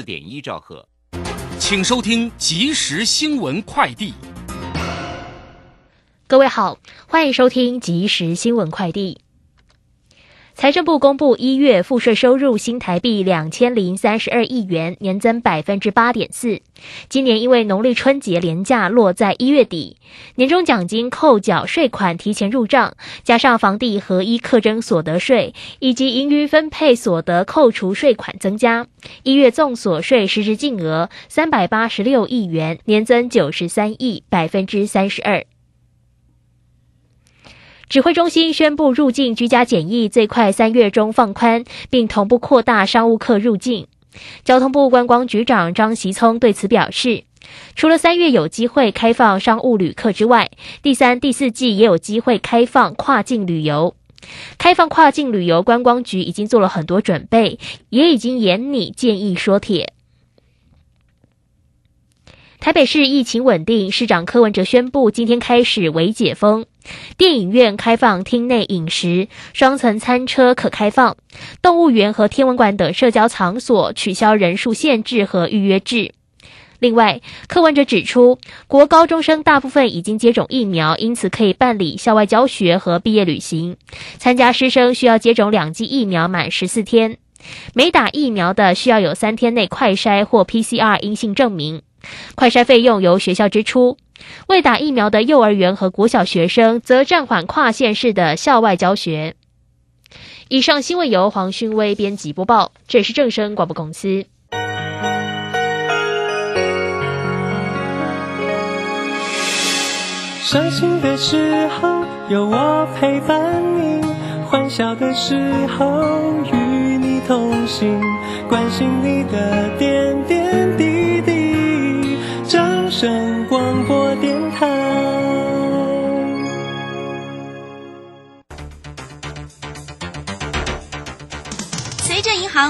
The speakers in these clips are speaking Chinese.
四点一兆赫。请收听即时新闻快递。各位好，欢迎收听即时新闻快递。财政部公布一月赋税收入新台币两千零三十二亿元，年增百分之八点四。今年因为农历春节连假落在一月底，年终奖金扣缴税款提前入账，加上房地合一课征所得税以及盈余分配所得扣除税款增加，一月综所税实质净额三百八十六亿元，年增九十三亿，百分之三十二。指挥中心宣布，入境居家检疫最快三月中放宽，并同步扩大商务客入境。交通部观光局长张习聪对此表示，除了三月有机会开放商务旅客之外，第三、第四季也有机会开放跨境旅游。开放跨境旅游，观光局已经做了很多准备，也已经严拟建议说帖。台北市疫情稳定，市长柯文哲宣布，今天开始为解封，电影院开放厅内饮食，双层餐车可开放，动物园和天文馆等社交场所取消人数限制和预约制。另外，柯文哲指出，国高中生大部分已经接种疫苗，因此可以办理校外教学和毕业旅行。参加师生需要接种两剂疫苗满十四天，没打疫苗的需要有三天内快筛或 PCR 阴性证明。快筛费用由学校支出，未打疫苗的幼儿园和国小学生则暂缓跨县市的校外教学。以上新闻由黄勋威编辑播报，这是正声广播公司。伤心的时候有我陪伴你，欢笑的时候与你同行，关心你的点点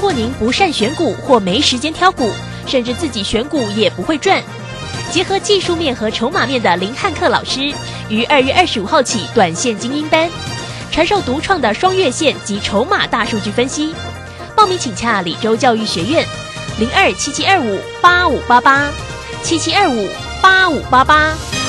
如果您不善选股或没时间挑股，甚至自己选股也不会赚。结合技术面和筹码面的林汉克老师，于二月二十五号起短线精英班，传授独创的双月线及筹码大数据分析。报名请洽李州教育学院，零二七七二五八五八八七七二五八五八八。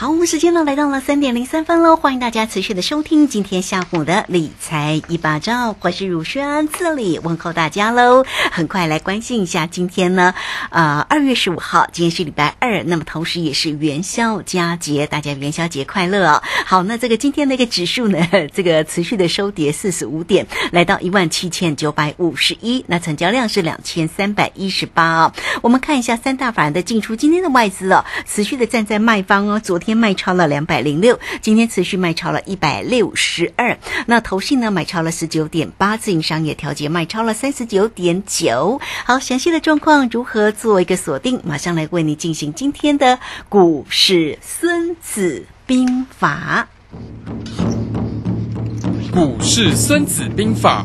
好，我们时间呢来到了三点零三分喽，欢迎大家持续的收听今天下午的理财一把照，我是乳轩，这里问候大家喽。很快来关心一下今天呢，呃，二月十五号，今天是礼拜二，那么同时也是元宵佳节，大家元宵节快乐哦。好，那这个今天的一个指数呢，这个持续的收跌四十五点，来到一万七千九百五十一，那成交量是两千三百一十八啊。我们看一下三大法人的进出，今天的外资哦，持续的站在卖方哦，昨天。天卖超了两百零六，今天持续卖超了一百六十二。那投信呢买超了十九点八，自营商也调节卖超了三十九点九。好，详细的状况如何做一个锁定？马上来为你进行今天的股市孙子兵法。股市孙子兵法。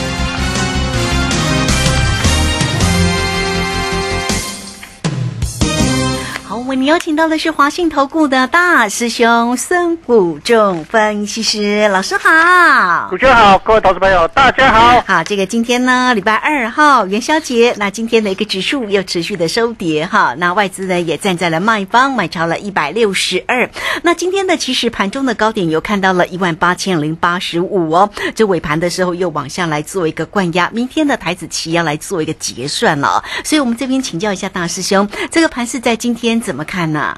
为你邀请到的是华信投顾的大师兄孙谷仲分析师老师好，主持人好，各位投资朋友大家好。好，这个今天呢，礼拜二号元宵节，那今天的一个指数又持续的收跌哈，那外资呢也站在了卖方，买超了一百六十二。那今天的其实盘中的高点有看到了一万八千零八十五哦，这尾盘的时候又往下来做一个灌压，明天的台子期要来做一个结算了，所以我们这边请教一下大师兄，这个盘是在今天怎？怎么看呢？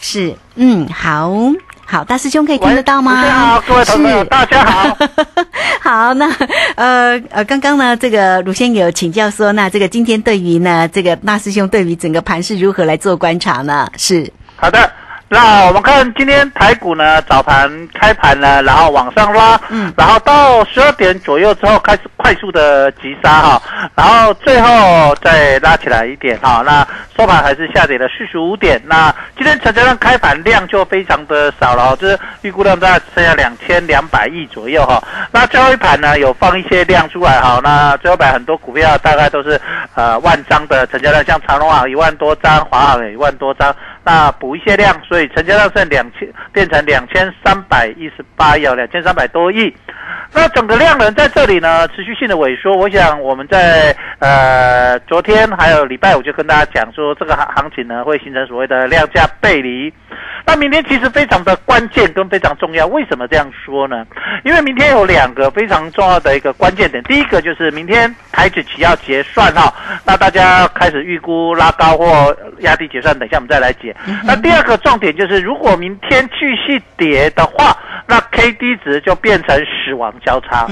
是，嗯，好好，大师兄可以听得到吗？大家好，各位同事，大家好。好，那呃呃，刚刚呢，这个鲁先有请教说，那这个今天对于呢，这个大师兄对于整个盘是如何来做观察呢？是好的。那我们看今天台股呢，早盘开盘呢，然后往上拉，嗯，然后到十二点左右之后开始快速的急杀哈，然后最后再拉起来一点哈，那收盘还是下跌了四十五点。那今天成交量开盘量就非常的少了，就是预估量大概剩下两千两百亿左右哈。那最后一盘呢，有放一些量出来哈，那最后一盘很多股票大概都是呃万张的成交量，像长隆行一万多张，华航也一万多张。那补一些量，所以成交量剩两千，变成两千三百一十八亿，两千三百多亿。那整个量能在这里呢，持续性的萎缩。我想我们在呃昨天还有礼拜五就跟大家讲说，这个行行情呢会形成所谓的量价背离。那明天其实非常的关键跟非常重要，为什么这样说呢？因为明天有两个非常重要的一个关键点，第一个就是明天台指期要结算哈，那大家开始预估拉高或压低结算，等一下我们再来解。那第二个重点就是，如果明天继续跌的话，那 K D 值就变成死亡交叉。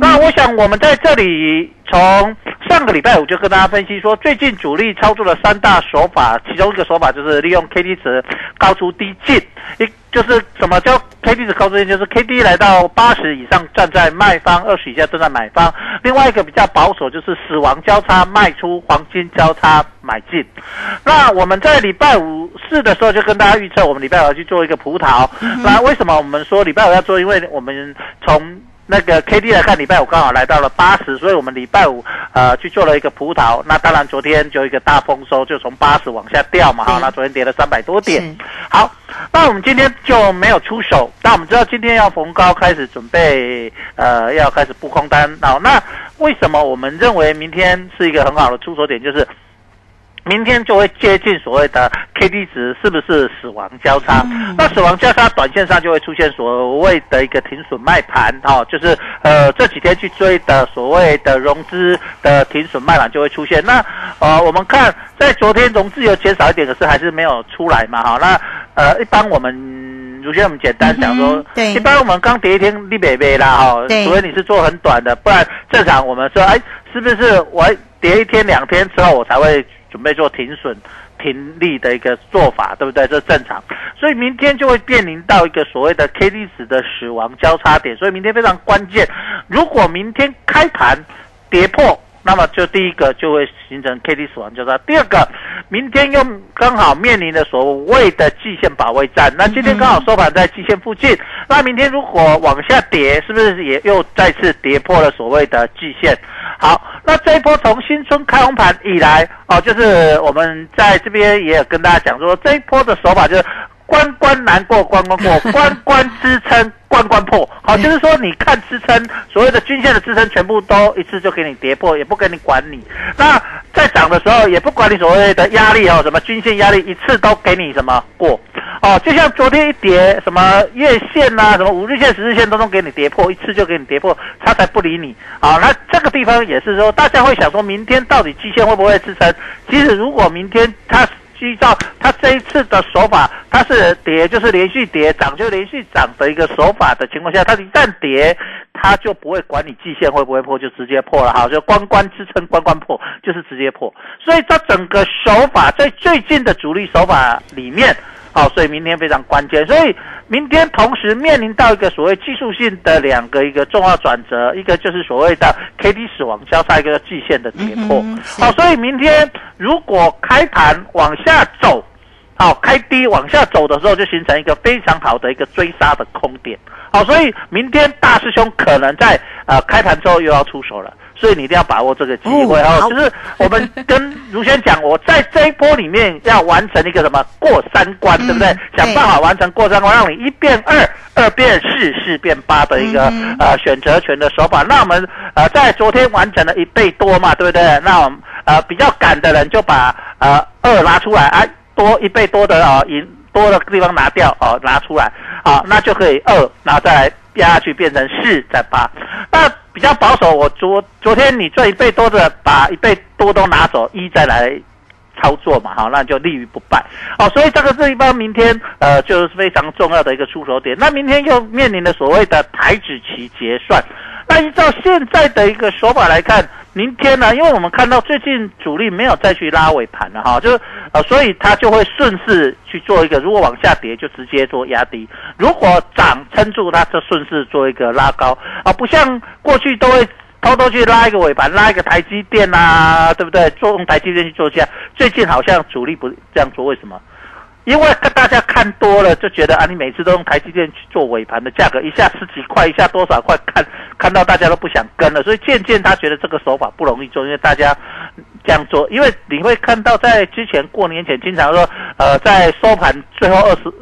那我想我们在这里。从上个礼拜五就跟大家分析说，最近主力操作的三大手法，其中一个手法就是利用 K D 值高出低进，一就是什么叫 K D 的高出低进，就是 K D 来到八十以上站在卖方，二十以下站在买方。另外一个比较保守就是死亡交叉卖出，黄金交叉买进。那我们在礼拜五四的时候就跟大家预测，我们礼拜五要去做一个葡萄。那为什么我们说礼拜五要做？因为我们从那个 K D 来看，礼拜五刚好来到了八十，所以我们礼拜五呃去做了一个葡萄。那当然昨天就一个大丰收，就从八十往下掉嘛，哈。那昨天跌了三百多点。好，那我们今天就没有出手。那我们知道今天要逢高开始准备，呃，要开始布空单。好，那为什么我们认为明天是一个很好的出手点？就是。明天就会接近所谓的 K D 值是不是死亡交叉？那死亡交叉短线上就会出现所谓的一个停损卖盘，哈，就是呃这几天去追的所谓的融资的停损卖盘就会出现。那呃我们看在昨天融资有减少一点，可是还是没有出来嘛，哈。那呃一般我们如先我们简单讲说，对，一般我们刚跌一天立北北啦，哈，除非你是做很短的，不然正常我们说，哎，是不是我跌一天两天之后我才会。准备做停损、停利的一个做法，对不对？这正常，所以明天就会面临到一个所谓的 K D 值的死亡交叉点，所以明天非常关键。如果明天开盘跌破，那么就第一个就会形成 K D 死亡交叉，第二个，明天又刚好面临的所谓的季线保卫战。那今天刚好收盘在季线附近，那明天如果往下跌，是不是也又再次跌破了所谓的季线？好，那这一波从新春开红盘以来，哦，就是我们在这边也有跟大家讲说，这一波的手法就是关关难过关关过，关关支撑关关破。好，就是说你看支撑，所谓的均线的支撑全部都一次就给你跌破，也不跟你管你。那在涨的时候也不管你所谓的压力哦，什么均线压力一次都给你什么过。哦，就像昨天一跌，什么月线呐，什么五日线、十日线都能给你跌破，一次就给你跌破，他才不理你。好，那这个地方也是说，大家会想说，明天到底基线会不会支撑？其实如果明天它依照它这一次的手法，它是跌就是连续跌，涨就连续涨的一个手法的情况下，它一旦跌，它就不会管你季线会不会破，就直接破了。哈，就关关支撑，关关破，就是直接破。所以它整个手法在最近的主力手法里面。好，所以明天非常关键。所以明天同时面临到一个所谓技术性的两个一个重要转折，一个就是所谓的 K D 死亡交叉，一个季线的跌破。好，所以明天如果开盘往下走，好开低往下走的时候，就形成一个非常好的一个追杀的空点。好，所以明天大师兄可能在呃开盘之后又要出手了。所以你一定要把握这个机会哦，就是我们 跟如轩讲，我在这一波里面要完成一个什么过三关，对不对？想办法完成过三关，让你一变二，二变四，四变八的一个呃选择权的手法。那我们呃在昨天完成了一倍多嘛，对不对？那我们呃比较赶的人就把呃二拿出来，啊多一倍多的啊赢多的地方拿掉哦拿出来，啊那就可以二，然后再来压下去变成四再八，那。比较保守，我昨昨天你赚一倍多的，把一倍多都拿走，一再来操作嘛，好，那就利于不败。哦，所以这个地方明天呃就是非常重要的一个出手点。那明天又面临了所谓的台指期结算。那依照现在的一个手法来看，明天呢，因为我们看到最近主力没有再去拉尾盘了哈，就是呃，所以它就会顺势去做一个，如果往下跌就直接做压低，如果涨撑住它就顺势做一个拉高啊，不像过去都会偷偷去拉一个尾盘，拉一个台积电啊，对不对？做用台积电去做价，最近好像主力不这样做，为什么？因为大家看多了，就觉得啊，你每次都用台积电去做尾盘的价格，一下十几块，一下多少块，看看到大家都不想跟了，所以渐渐他觉得这个手法不容易做，因为大家这样做，因为你会看到在之前过年前，经常说，呃，在收盘最后二十。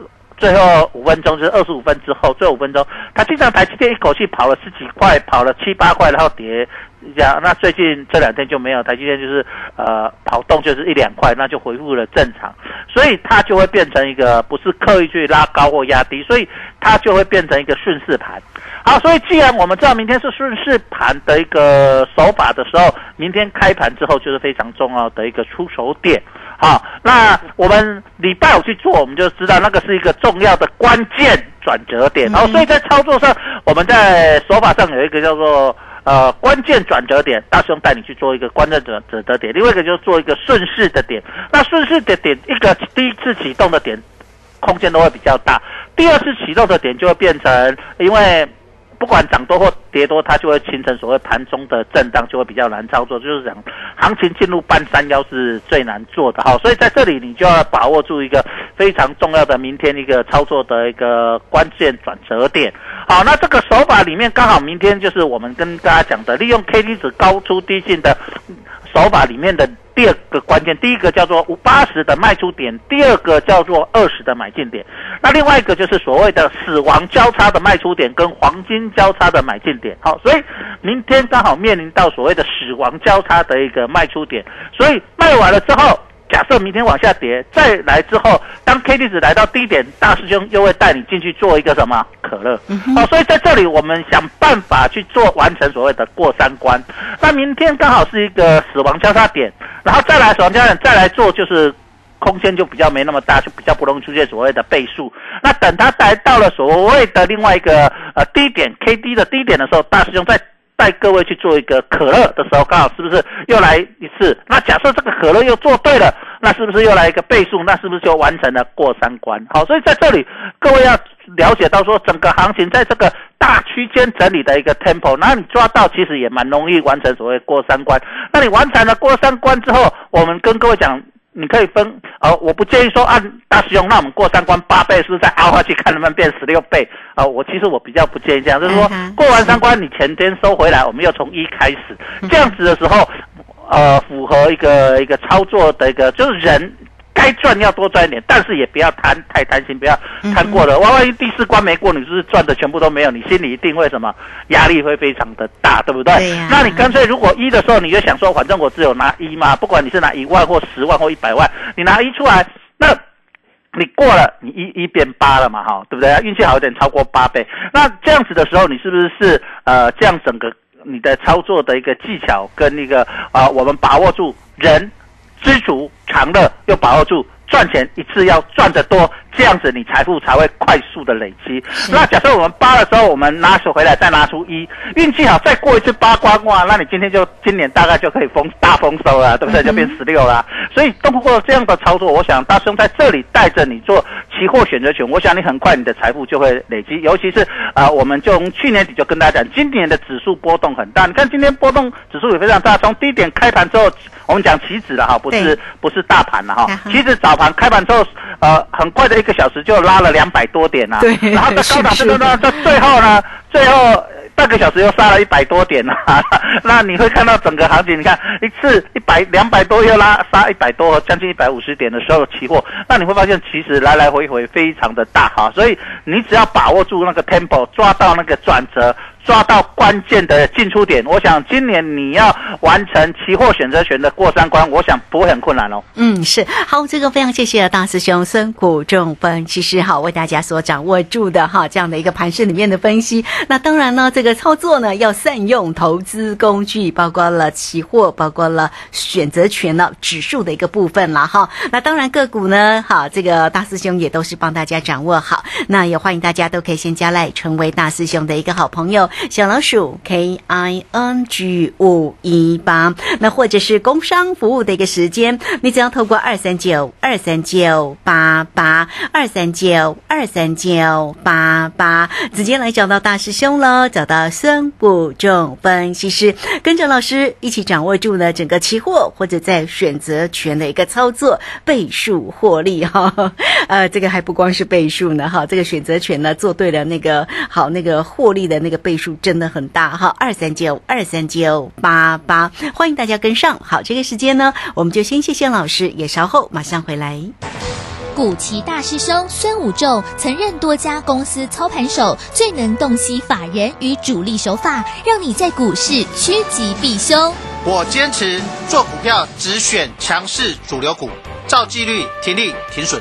最后五分钟就是二十五分之后，最后五分钟，他经常台积电一口气跑了十几块，跑了七八块，然后跌这样。那最近这两天就没有台积电，就是呃跑动就是一两块，那就恢复了正常。所以它就会变成一个不是刻意去拉高或压低，所以它就会变成一个顺势盘。好，所以既然我们知道明天是顺势盘的一个手法的时候，明天开盘之后就是非常重要的一个出手点。好，那我们礼拜五去做，我们就知道那个是一个重要的关键转折点。然后，所以在操作上，我们在手法上有一个叫做呃关键转折点，大兄带你去做一个关键转转折点。另外一个就是做一个顺势的点。那顺势的点，一个第一次启动的点，空间都会比较大；第二次启动的点就会变成，因为。不管涨多或跌多，它就会形成所谓盘中的震荡，就会比较难操作。就是讲，行情进入半山腰是最难做的哈。所以在这里，你就要把握住一个非常重要的明天一个操作的一个关键转折点。好，那这个手法里面刚好明天就是我们跟大家讲的，利用 K D 值高出低进的手法里面的。第二个关键，第一个叫做五八十的卖出点，第二个叫做二十的买进点。那另外一个就是所谓的死亡交叉的卖出点跟黄金交叉的买进点。好，所以明天刚好面临到所谓的死亡交叉的一个卖出点，所以卖完了之后。假设明天往下跌，再来之后，当 K D 值来到低点，大师兄又会带你进去做一个什么可乐？好，所以在这里我们想办法去做完成所谓的过三关。那明天刚好是一个死亡交叉点，然后再来死亡交叉点再来做，就是空间就比较没那么大，就比较不容易出现所谓的倍数。那等它来到了所谓的另外一个呃低点 K D 的低点的时候，大师兄再。带各位去做一个可乐的时候，刚好是不是又来一次？那假设这个可乐又做对了，那是不是又来一个倍数？那是不是就完成了过三关？好，所以在这里各位要了解到说，整个行情在这个大区间整理的一个 tempo，那你抓到其实也蛮容易完成所谓过三关。那你完成了过三关之后，我们跟各位讲。你可以分，呃，我不建议说按大师兄，那我们过三关八倍，是不是再凹下去看能不能变十六倍？啊，我其实我比较不建议这样，就是说过完三关，你前天收回来，我们又从一开始，这样子的时候，呃，符合一个一个操作的一个，就是人。该赚要多赚一点，但是也不要贪太贪心，不要贪过了。万万一第四关没过，你是不是赚的全部都没有？你心里一定会什么压力会非常的大，对不对？对那你干脆如果一的时候，你就想说，反正我只有拿一嘛，不管你是拿一万或十万或一百万，你拿一出来，那你过了，你一一变八了嘛，哈，对不对？运气好一点，超过八倍。那这样子的时候，你是不是是呃，这样整个你的操作的一个技巧跟那个啊，我们把握住人。知足常乐，要把握住赚钱一次要赚得多，这样子你财富才会快速的累积。那假设我们八的时候，我们拿出回来再拿出一，运气好再过一次八关哇，那你今天就今年大概就可以丰大丰收了，对不对？就变十六了。所以通过这样的操作，我想大兄在这里带着你做期货选择权，我想你很快你的财富就会累积。尤其是啊，我们就从去年底就跟大家讲，今年的指数波动很大。你看今天波动指数也非常大，从低点开盘之后。我们讲期指了哈，不是不是大盘了哈。期指早盘开盘之后，呃，很快的一个小时就拉了两百多点呐。对，然后在高档这个呢，在最后呢，最后半个小时又杀了一百多点呐。那你会看到整个行情，你看一次一百两百多又拉杀一百多，将近一百五十点的时候期货，那你会发现其实来来回回非常的大哈。所以你只要把握住那个 tempo，抓到那个转折。抓到关键的进出点。我想今年你要完成期货选择权的过三关，我想不会很困难哦。嗯，是好，这个非常谢谢大师兄孙谷仲分析师哈，为大家所掌握住的哈这样的一个盘势里面的分析。那当然呢，这个操作呢要善用投资工具，包括了期货，包括了选择权了指数的一个部分了哈。那当然个股呢，哈，这个大师兄也都是帮大家掌握好。那也欢迎大家都可以先加来成为大师兄的一个好朋友，小老鼠 K I N G 五一八，那或者是工商服务的一个时间，你只要透过二三九二三九八八二三九二三九八八，直接来找到大师兄喽，找到孙武仲分析师，跟着老师一起掌握住呢整个期货或者在选择权的一个操作倍数获利哈，呃，这个还不光是倍数呢哈，这个选择权呢做对了，那个好那个获利的那个倍数数真的很大哈，二三九二三九八八，欢迎大家跟上。好，这个时间呢，我们就先谢谢老师，也稍后马上回来。古奇大师兄孙武仲曾任多家公司操盘手，最能洞悉法人与主力手法，让你在股市趋吉避凶。我坚持做股票只选强势主流股，照纪律停利停损。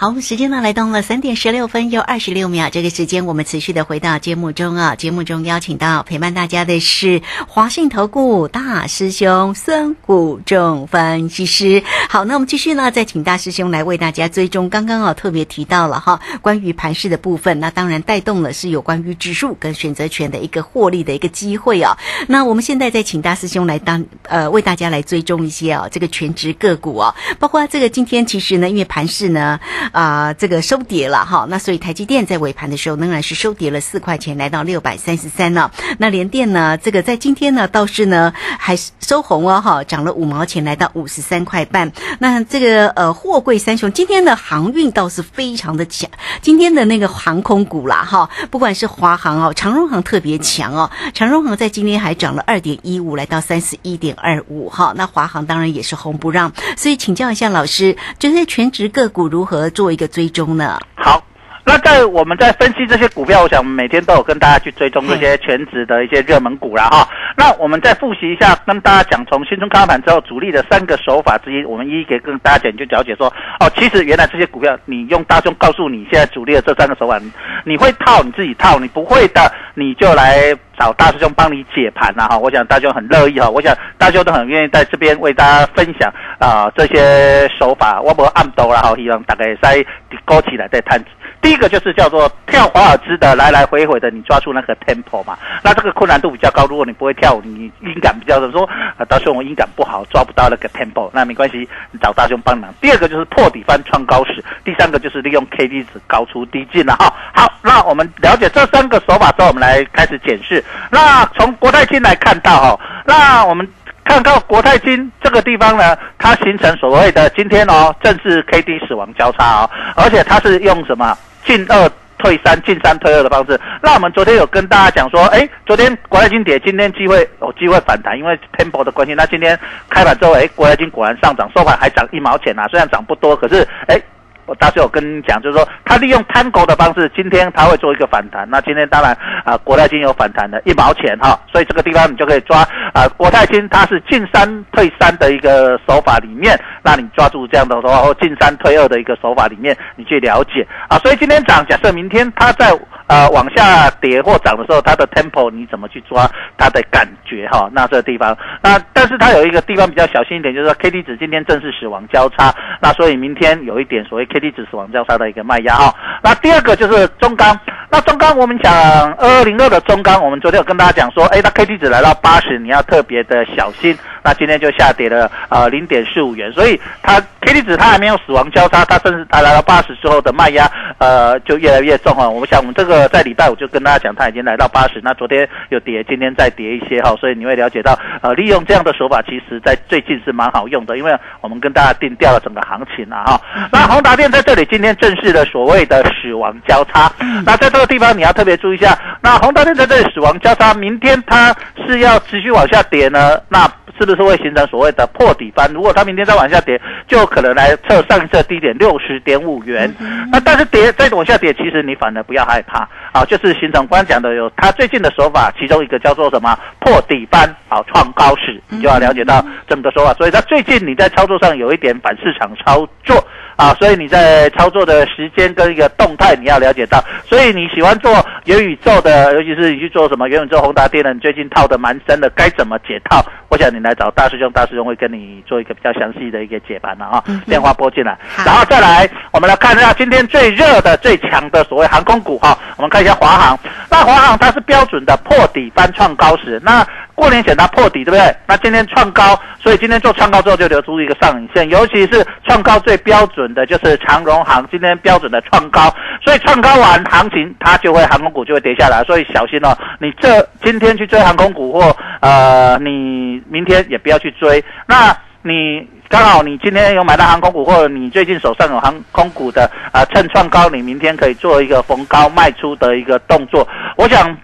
好，时间呢来到了三点十六分又二十六秒。这个时间我们持续的回到节目中啊，节目中邀请到陪伴大家的是华信投顾大师兄孙谷仲分析师。好，那我们继续呢，再请大师兄来为大家追踪。刚刚啊特别提到了哈，关于盘势的部分，那当然带动了是有关于指数跟选择权的一个获利的一个机会啊。那我们现在再请大师兄来当呃为大家来追踪一些啊这个全职个股啊，包括这个今天其实呢，因为盘势呢。啊，这个收跌了哈，那所以台积电在尾盘的时候仍然是收跌了四块钱，来到六百三十三了。那联电呢，这个在今天呢倒是呢还是收红哦哈，涨了五毛钱，来到五十三块半。那这个呃货柜三雄今天的航运倒是非常的强，今天的那个航空股啦哈，不管是华航哦，长荣航特别强哦，长荣航在今天还涨了二点一五，来到三十一点二五哈。那华航当然也是红不让，所以请教一下老师，这些全职个股如何？做一个追踪呢？好，那在我们在分析这些股票，我想每天都有跟大家去追踪这些全职的一些热门股了哈。那我们再复习一下，跟大家讲从新春开盘之后主力的三个手法之一，我们一一给跟大家讲，就了解说哦，其实原来这些股票，你用大众告诉你现在主力的这三个手法，你会套你自己套，你不会的你就来找大师兄帮你解盘了哈。我想大兄很乐意哈，我想大兄都很愿意在这边为大家分享啊这些手法，我不按兜了哈，希望大概再勾起来再探。第一个就是叫做跳华尔兹的来来回回的，你抓住那个 tempo 嘛，那这个困难度比较高。如果你不会跳舞，你音感比较说啊，大兄我音感不好，抓不到那个 tempo，那没关系，你找大雄帮忙。第二个就是破底翻创高时，第三个就是利用 K D 值高出低进了哈。好，那我们了解这三个手法之后，我们来开始检视。那从国泰金来看到哈，那我们。看到国泰金这个地方呢，它形成所谓的今天哦，正是 K D 死亡交叉哦，而且它是用什么进二退三、进三退二的方式。那我们昨天有跟大家讲说，哎，昨天国泰金跌，今天机会有机会反弹，因为 Temple 的关系。那今天开盘之后，哎，国泰金果然上涨，收盘还涨一毛钱啊，虽然涨不多，可是哎。我当时有跟你讲，就是说他利用摊狗的方式，今天他会做一个反弹。那今天当然啊，国泰金有反弹的一毛钱哈，所以这个地方你就可以抓啊，国泰金它是进三退三的一个手法里面，那你抓住这样的话或进三退二的一个手法里面，你去了解啊。所以今天涨，假设明天它在呃往下跌或涨的时候，它的 tempo 你怎么去抓它的感觉哈？那这个地方，那但是它有一个地方比较小心一点，就是说 K D 值今天正式死亡交叉，那所以明天有一点所谓 K D 指死亡交叉的一个卖压哈，那第二个就是中钢，那中钢我们讲二二零二的中钢，我们昨天有跟大家讲说，哎，那 K D 值来到八十，你要特别的小心。那今天就下跌了呃零点四五元，所以它 K D 值它还没有死亡交叉，它甚至它来到八十之后的卖压呃就越来越重啊。我们想我们这个在礼拜五就跟大家讲，它已经来到八十，那昨天有跌，今天再跌一些哈，所以你会了解到，呃，利用这样的手法，其实在最近是蛮好用的，因为我们跟大家定调了整个行情啊哈。那宏达电在这里今天正式的所谓的死亡交叉，那在这个地方你要特别注意一下，那宏达电在这里死亡交叉，明天它是要持续往下跌呢，那是不是会形成所谓的破底翻？如果它明天再往下跌，就可能来测上一次低点六十点五元。那但是跌再往下跌，其实你反而不要害怕啊，就是形成刚刚讲的有它最近的手法，其中一个叫做什么破底翻啊，创高史，你就要了解到这么个手法。所以它最近你在操作上有一点反市场操作。啊，所以你在操作的时间跟一个动态，你要了解到。所以你喜欢做元宇宙的，尤其是你去做什么元宇宙宏达电的，你最近套的蛮深的，该怎么解套？我想你来找大师兄，大师兄会跟你做一个比较详细的一个解盘了啊。电话拨进来，然后再来，我们来看一下今天最热的、最强的所谓航空股哈。我们看一下华航，那华航它是标准的破底翻创高时，那。过年前它破底，对不对？那今天创高，所以今天做创高之后就留出一个上影线，尤其是创高最标准的就是长荣航，今天标准的创高，所以创高完行情它就会航空股就会跌下来，所以小心哦。你这今天去追航空股或呃你明天也不要去追。那你刚好你今天有买到航空股，或者你最近手上有航空股的啊，趁创高你明天可以做一个逢高卖出的一个动作。我想。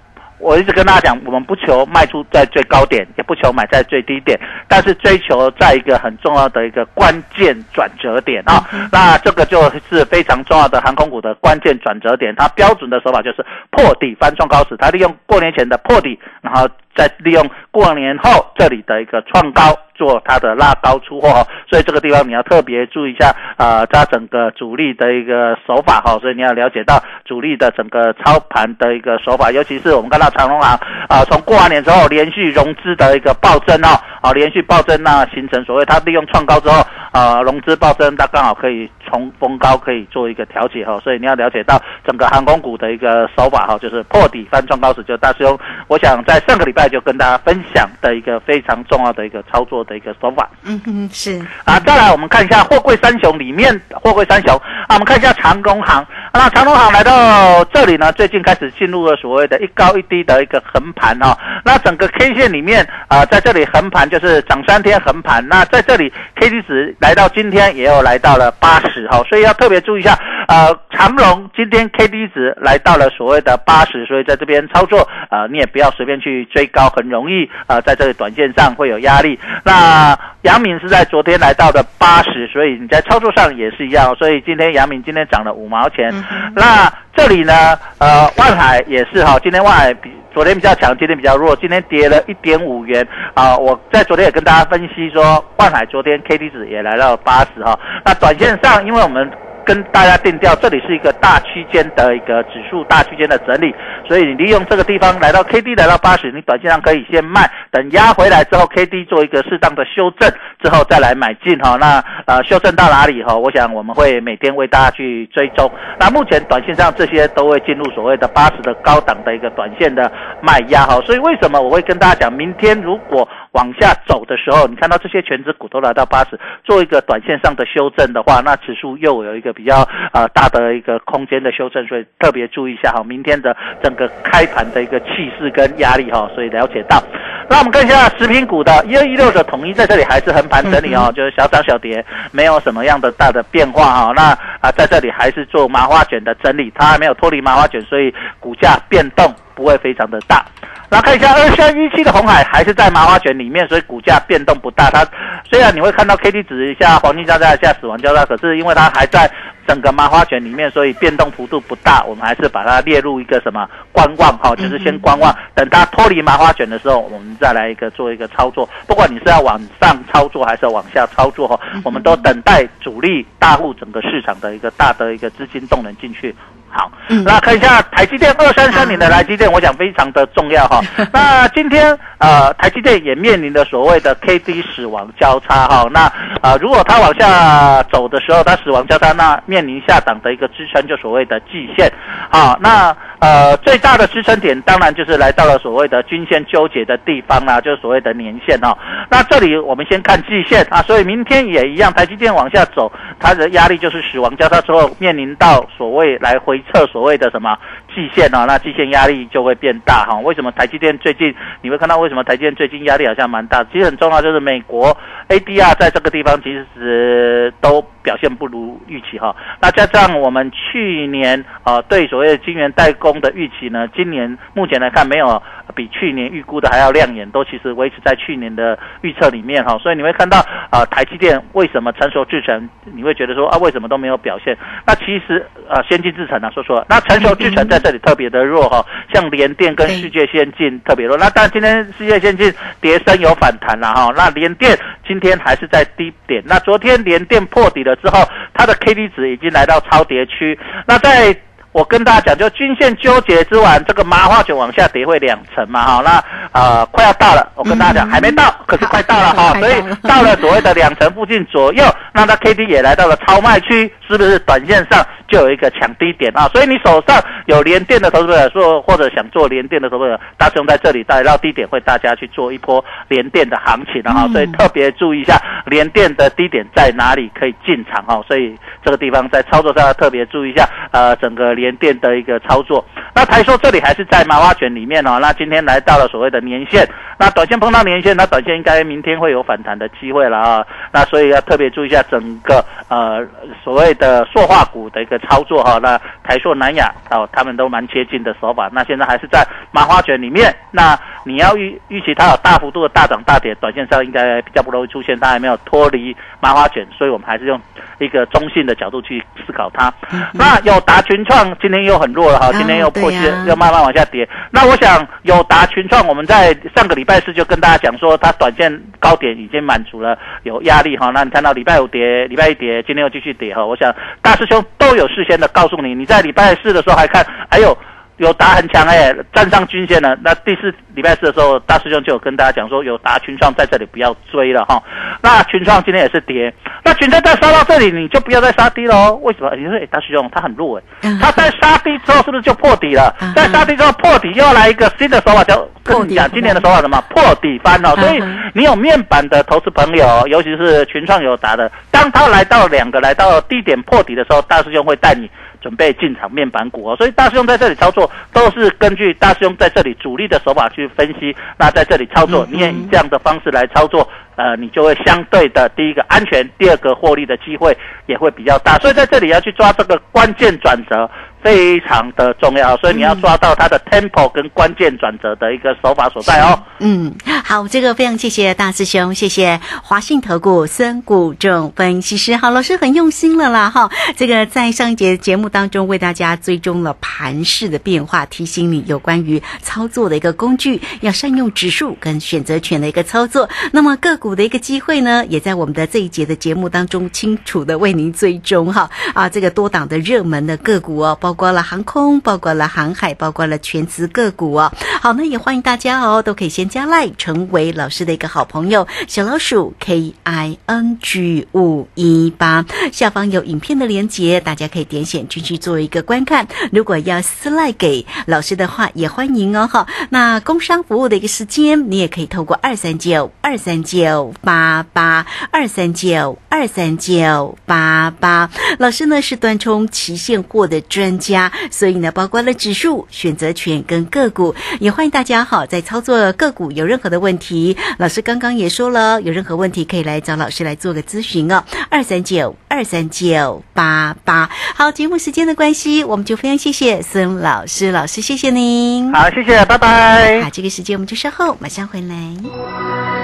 我一直跟大家讲，我们不求卖出在最高点，也不求买在最低点，但是追求在一个很重要的一个关键转折点啊。那这个就是非常重要的航空股的关键转折点。它标准的手法就是破底翻创高时，它利用过年前的破底，然后。再利用过年后这里的一个创高做它的拉高出货，所以这个地方你要特别注意一下啊，它整个主力的一个手法哈，所以你要了解到主力的整个操盘的一个手法，尤其是我们看到长隆行啊，从过完年之后连续融资的一个暴增哦，啊连续暴增那形成所谓它利用创高之后啊融资暴增，它刚好可以从逢高可以做一个调节哈，所以你要了解到整个航空股的一个手法哈，就是破底翻创高时就大师兄，我想在上个礼拜。就跟大家分享的一个非常重要的一个操作的一个手法。嗯哼，是啊。再来，我们看一下货柜三雄里面，货柜三雄啊，我们看一下长工行。那长工行来到这里呢，最近开始进入了所谓的一高一低的一个横盘哦。那整个 K 线里面啊，在这里横盘就是涨三天横盘。那在这里 K D 值来到今天也有来到了八十哈，所以要特别注意一下。呃，长龙今天 K D 值来到了所谓的八十，所以在这边操作呃，你也不要随便去追高，很容易呃，在这个短线上会有压力。那杨敏是在昨天来到的八十，所以你在操作上也是一样。所以今天杨敏今天涨了五毛钱。那这里呢，呃，万海也是哈，今天万海比昨天比较强，今天比较弱，今天跌了一点五元啊。我在昨天也跟大家分析说，万海昨天 K D 值也来到八十哈。那短线上，因为我们跟大家定调，这里是一个大区间的一个指数大区间的整理，所以你利用这个地方来到 K D 来到八十，你短线上可以先卖，等压回来之后，K D 做一个适当的修正之后再来买进哈。那呃修正到哪里哈？我想我们会每天为大家去追踪。那目前短线上这些都会进入所谓的八十的高档的一个短线的卖压哈。所以为什么我会跟大家讲，明天如果往下走的时候，你看到这些全指股都来到八十，做一个短线上的修正的话，那指数又有一个比较呃大的一个空间的修正，所以特别注意一下哈，明天的整个开盘的一个气势跟压力哈，所以了解到。那我们看一下食品股的一二一六的统一在这里还是横盘整理哦，就是小涨小跌，没有什么样的大的变化哈。那啊在这里还是做麻花卷的整理，它还没有脱离麻花卷，所以股价变动不会非常的大。然后看一下二三一七的红海还是在麻花卷里面，所以股价变动不大。它虽然你会看到 K D 指一下黄金交叉，一下死亡交叉，可是因为它还在整个麻花卷里面，所以变动幅度不大。我们还是把它列入一个什么观望哈，就是先观望，等它脱离麻花卷的时候，我们再来一个做一个操作。不管你是要往上操作还是往下操作哈，我们都等待主力大户整个市场的一个大的一个资金动能进去。好，那看一下台积电二三三零的台积电，我想非常的重要哈。那今天呃，台积电也面临的所谓的 K D 死亡交叉哈。那啊，如果它往下走的时候，它死亡交叉，那面临下档的一个支撑，就所谓的季线。好，那呃，最大的支撑点当然就是来到了所谓的均线纠结的地方啦，就是所谓的年线哦。那这里我们先看季线啊，所以明天也一样，台积电往下走，它的压力就是死亡交叉之后面临到所谓来回。测所谓的什么？季线哦，那季线压力就会变大哈。为什么台积电最近你会看到为什么台积电最近压力好像蛮大？其实很重要就是美国 ADR 在这个地方其实都表现不如预期哈。那加上我们去年啊对所谓的晶圆代工的预期呢，今年目前来看没有比去年预估的还要亮眼，都其实维持在去年的预测里面哈。所以你会看到啊台积电为什么成熟制程你会觉得说啊为什么都没有表现？那其实啊先进制程呢说错了，那成熟制程在这里特别的弱哈，像联电跟世界先进特别弱。那但今天世界先进跌升有反弹了哈，那联电今天还是在低点。那昨天联电破底了之后，它的 K D 值已经来到超跌区。那在我跟大家讲，就均线纠结之完，这个麻花卷往下跌会两成嘛，哈，那呃快要到了，我跟大家讲还没到，可是快到了哈，所以到了所谓的两成附近左右，那它 K D 也来到了超卖区，是不是短线上就有一个抢低点啊？所以你手上有连电的投资者说，或者想做连电的投资者，大雄在这里带到低点会大家去做一波连电的行情的哈，所以特别注意一下连电的低点在哪里可以进场哈，所以这个地方在操作上要特别注意一下，呃，整个连连电的一个操作。那台硕这里还是在麻花卷里面哦，那今天来到了所谓的年线，那短线碰到年线，那短线应该明天会有反弹的机会了啊，那所以要特别注意一下整个呃所谓的塑化股的一个操作哈，那台硕、南亚哦，他们都蛮接近的手法，那现在还是在麻花卷里面，那你要预预期它有大幅度的大涨大跌，短线上应该比较不容易出现，它还没有脱离麻花卷，所以我们还是用一个中性的角度去思考它。那友达群创今天又很弱了哈，今天又破线，又慢慢往下跌。那我想友达群创，我们在上个礼拜四就跟大家讲说，它短线高点已经满足了，有压力哈。那你看到礼拜五跌，礼拜一跌，今天又继续跌哈。我想大师兄都有事先的告诉你，你在礼拜四的时候还看，哎呦。有达很强哎，站上均线了。那第四礼拜四的时候，大师兄就有跟大家讲说，有达群创在这里不要追了哈。那群创今天也是跌，那群创再杀到这里，你就不要再杀低喽。为什么？你说大师兄他很弱哎，他在杀低之后是不是就破底了？在杀低之后破底，又来一个新的手法叫跟你讲今年的手法什么？破底翻哦。所以你有面板的投资朋友，尤其是群创有达的，当他来到两个来到低点破底的时候，大师兄会带你。准备进场面板股哦，所以大师兄在这里操作都是根据大师兄在这里主力的手法去分析。那在这里操作，你也以这样的方式来操作，呃，你就会相对的第一个安全，第二个获利的机会也会比较大。所以在这里要去抓这个关键转折。非常的重要，所以你要抓到它的 tempo 跟关键转折的一个手法所在哦。嗯，好，这个非常谢谢大师兄，谢谢华信投顾孙谷仲分析师。好，老师很用心了啦，哈。这个在上一节节目当中为大家追踪了盘势的变化，提醒你有关于操作的一个工具，要善用指数跟选择权的一个操作。那么个股的一个机会呢，也在我们的这一节的节目当中清楚的为您追踪哈。啊，这个多档的热门的个股哦，包。包括了航空，包括了航海，包括了全资个股哦。好，那也欢迎大家哦，都可以先加赖，成为老师的一个好朋友。小老鼠 K I N G 五一八，下方有影片的连接，大家可以点选进去做一个观看。如果要私赖给老师的话，也欢迎哦。哈，那工商服务的一个时间，你也可以透过二三九二三九八八二三九二三九八八。老师呢是端冲期现货的专。家，所以呢，包括了指数、选择权跟个股，也欢迎大家好，在操作个股有任何的问题，老师刚刚也说了，有任何问题可以来找老师来做个咨询哦，二三九二三九八八。好，节目时间的关系，我们就非常谢谢孙老师，老师谢谢您，好，谢谢，拜拜。好，这个时间我们就稍后马上回来。